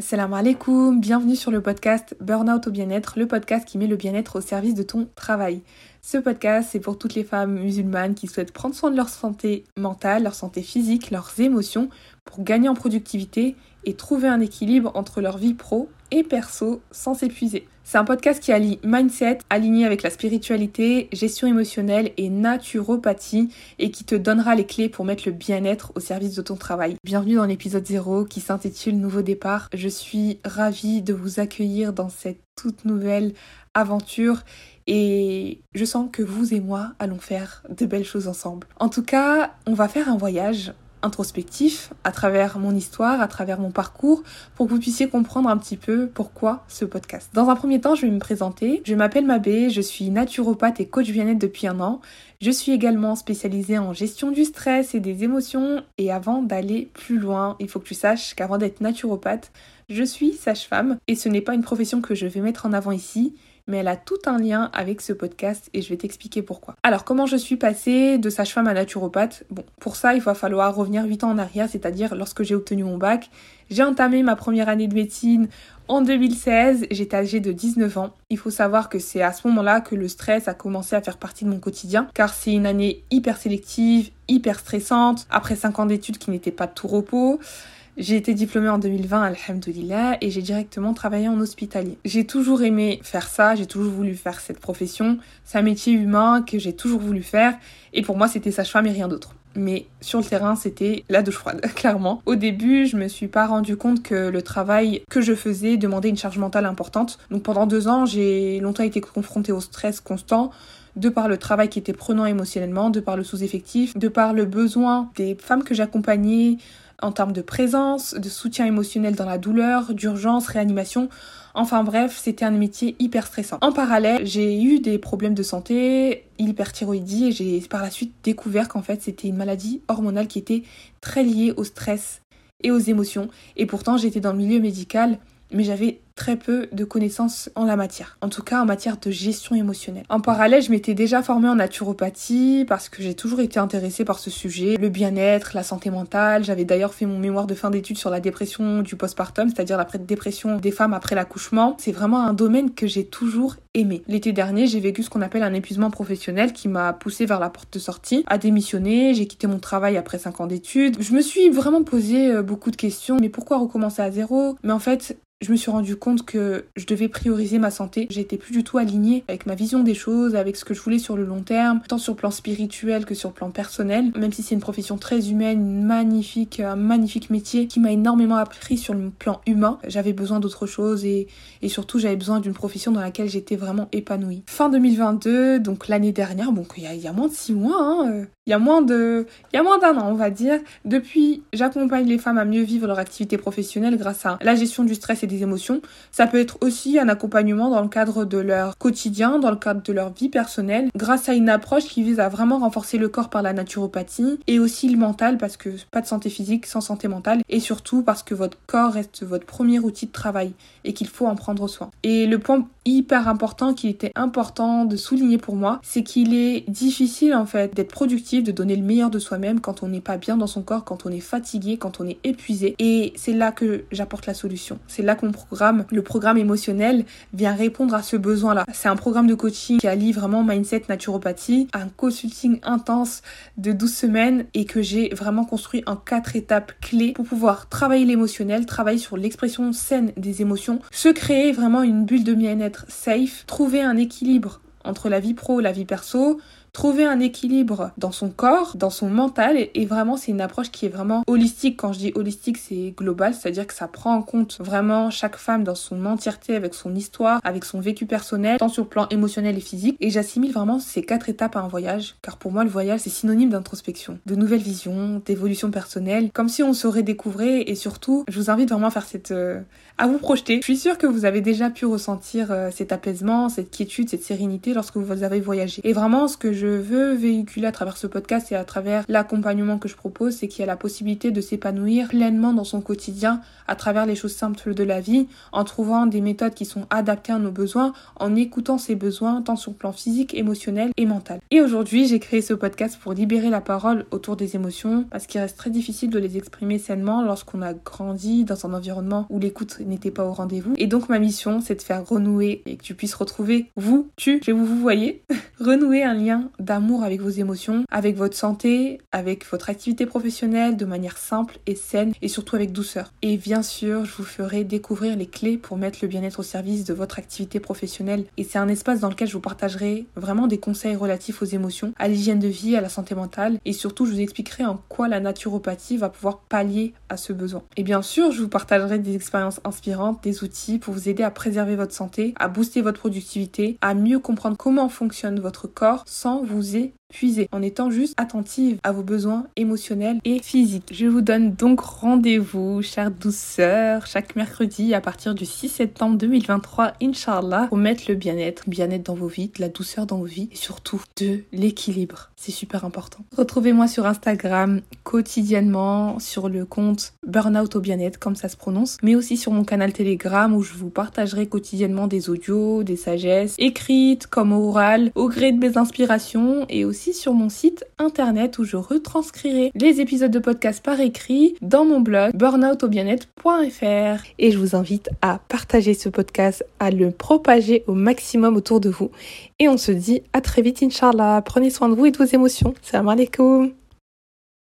Salam alaikum, bienvenue sur le podcast Burnout au bien-être, le podcast qui met le bien-être au service de ton travail. Ce podcast, c'est pour toutes les femmes musulmanes qui souhaitent prendre soin de leur santé mentale, leur santé physique, leurs émotions pour gagner en productivité et trouver un équilibre entre leur vie pro et perso sans s'épuiser. C'est un podcast qui allie mindset aligné avec la spiritualité, gestion émotionnelle et naturopathie et qui te donnera les clés pour mettre le bien-être au service de ton travail. Bienvenue dans l'épisode 0 qui s'intitule Nouveau départ. Je suis ravie de vous accueillir dans cette toute nouvelle aventure et je sens que vous et moi allons faire de belles choses ensemble. En tout cas, on va faire un voyage introspectif à travers mon histoire, à travers mon parcours, pour que vous puissiez comprendre un petit peu pourquoi ce podcast. Dans un premier temps, je vais me présenter. Je m'appelle Mabé, je suis naturopathe et coach bien-être depuis un an. Je suis également spécialisée en gestion du stress et des émotions. Et avant d'aller plus loin, il faut que tu saches qu'avant d'être naturopathe, je suis sage-femme et ce n'est pas une profession que je vais mettre en avant ici mais elle a tout un lien avec ce podcast et je vais t'expliquer pourquoi. Alors, comment je suis passée de sage-femme à naturopathe? Bon, pour ça, il va falloir revenir 8 ans en arrière, c'est-à-dire lorsque j'ai obtenu mon bac. J'ai entamé ma première année de médecine en 2016, j'étais âgée de 19 ans. Il faut savoir que c'est à ce moment-là que le stress a commencé à faire partie de mon quotidien, car c'est une année hyper sélective, hyper stressante, après 5 ans d'études qui n'étaient pas de tout repos. J'ai été diplômée en 2020, alhamdoulilah, et j'ai directement travaillé en hospitalier. J'ai toujours aimé faire ça, j'ai toujours voulu faire cette profession. C'est un métier humain que j'ai toujours voulu faire, et pour moi, c'était sage-femme et rien d'autre. Mais sur le terrain, c'était la douche froide, clairement. Au début, je me suis pas rendu compte que le travail que je faisais demandait une charge mentale importante. Donc pendant deux ans, j'ai longtemps été confrontée au stress constant, de par le travail qui était prenant émotionnellement, de par le sous-effectif, de par le besoin des femmes que j'accompagnais en termes de présence, de soutien émotionnel dans la douleur, d'urgence, réanimation. Enfin bref, c'était un métier hyper stressant. En parallèle, j'ai eu des problèmes de santé, hyperthyroïdie, et j'ai par la suite découvert qu'en fait c'était une maladie hormonale qui était très liée au stress et aux émotions. Et pourtant j'étais dans le milieu médical, mais j'avais très peu de connaissances en la matière, en tout cas en matière de gestion émotionnelle. En parallèle, je m'étais déjà formée en naturopathie parce que j'ai toujours été intéressée par ce sujet, le bien-être, la santé mentale. J'avais d'ailleurs fait mon mémoire de fin d'études sur la dépression du postpartum, c'est-à-dire la dépression des femmes après l'accouchement. C'est vraiment un domaine que j'ai toujours aimé. L'été dernier, j'ai vécu ce qu'on appelle un épuisement professionnel qui m'a poussé vers la porte de sortie, à démissionner, j'ai quitté mon travail après 5 ans d'études. Je me suis vraiment posé euh, beaucoup de questions, mais pourquoi recommencer à zéro? Mais en fait, je me suis rendu compte que je devais prioriser ma santé. J'étais plus du tout alignée avec ma vision des choses, avec ce que je voulais sur le long terme, tant sur le plan spirituel que sur le plan personnel. Même si c'est une profession très humaine, magnifique, un magnifique métier qui m'a énormément appris sur le plan humain, j'avais besoin d'autre chose et, surtout j'avais besoin d'une profession dans laquelle j'étais vraiment épanouie. Fin 2022, donc l'année dernière, bon, il y, y a moins de six mois, hein, euh, il y a moins de, moins d'un an, on va dire. Depuis, j'accompagne les femmes à mieux vivre leur activité professionnelle grâce à la gestion du stress et des émotions. Ça peut être aussi un accompagnement dans le cadre de leur quotidien, dans le cadre de leur vie personnelle, grâce à une approche qui vise à vraiment renforcer le corps par la naturopathie et aussi le mental parce que pas de santé physique sans santé mentale et surtout parce que votre corps reste votre premier outil de travail et qu'il faut en prendre soin. Et le point hyper important qui était important de souligner pour moi, c'est qu'il est difficile en fait d'être productif, de donner le meilleur de soi-même quand on n'est pas bien dans son corps, quand on est fatigué, quand on est épuisé. Et c'est là que j'apporte la solution. C'est là qu'on programme, le programme émotionnel vient répondre à ce besoin-là. C'est un programme de coaching qui allie vraiment mindset, naturopathie, un consulting intense de 12 semaines et que j'ai vraiment construit en quatre étapes clés pour pouvoir travailler l'émotionnel, travailler sur l'expression saine des émotions, se créer vraiment une bulle de bien-être safe, trouver un équilibre entre la vie pro et la vie perso, trouver un équilibre dans son corps, dans son mental et, vraiment c'est une approche qui est vraiment holistique. Quand je dis holistique, c'est global, c'est-à-dire que ça prend en compte vraiment chaque femme dans son entièreté avec son histoire, avec son vécu personnel, tant sur le plan émotionnel et physique. Et j'assimile vraiment ces quatre étapes à un voyage, car pour moi le voyage c'est synonyme d'introspection, de nouvelles visions, d'évolution personnelle, comme si on se redécouvrait et surtout, je vous invite vraiment à faire cette euh, à vous projeter. Je suis sûre que vous avez déjà pu ressentir euh, cet apaisement, cette quiétude, cette sérénité lorsque vous avez voyagé. Et vraiment ce que je veux véhiculer à travers ce podcast et à travers l'accompagnement que je propose, c'est qu'il y a la possibilité de s'épanouir pleinement dans son quotidien à travers les choses simples de la vie, en trouvant des méthodes qui sont adaptées à nos besoins, en écoutant ses besoins tant sur le plan physique, émotionnel et mental. Et aujourd'hui, j'ai créé ce podcast pour libérer la parole autour des émotions parce qu'il reste très difficile de les exprimer sainement lorsqu'on a grandi dans un environnement où l'écoute n'était pas au rendez-vous. Et donc ma mission, c'est de faire renouer et que tu puisses retrouver vous, tu, je vous vous voyez, renouer un lien d'amour avec vos émotions, avec votre santé, avec votre activité professionnelle de manière simple et saine et surtout avec douceur. Et bien sûr, je vous ferai découvrir les clés pour mettre le bien-être au service de votre activité professionnelle. Et c'est un espace dans lequel je vous partagerai vraiment des conseils relatifs aux émotions, à l'hygiène de vie, à la santé mentale et surtout je vous expliquerai en quoi la naturopathie va pouvoir pallier à ce besoin. Et bien sûr, je vous partagerai des expériences inspirantes, des outils pour vous aider à préserver votre santé, à booster votre productivité, à mieux comprendre comment fonctionne votre corps sans vous épuiser, en étant juste attentive à vos besoins émotionnels et physiques. Je vous donne donc rendez-vous, chère douceur, chaque mercredi à partir du 6 septembre 2023, Inch'Allah, pour mettre le bien-être, bien-être dans vos vies, de la douceur dans vos vies et surtout de l'équilibre. C'est super important. Retrouvez-moi sur Instagram quotidiennement sur le compte Burnout au bien-être, comme ça se prononce, mais aussi sur mon canal Telegram où je vous partagerai quotidiennement des audios, des sagesses écrites comme orales, au gré de mes inspirations et sur mon site internet où je retranscrirai les épisodes de podcast par écrit dans mon blog burnoutaubien-être.fr et je vous invite à partager ce podcast, à le propager au maximum autour de vous et on se dit à très vite Inch'Allah. Prenez soin de vous et de vos émotions. Salam alaikum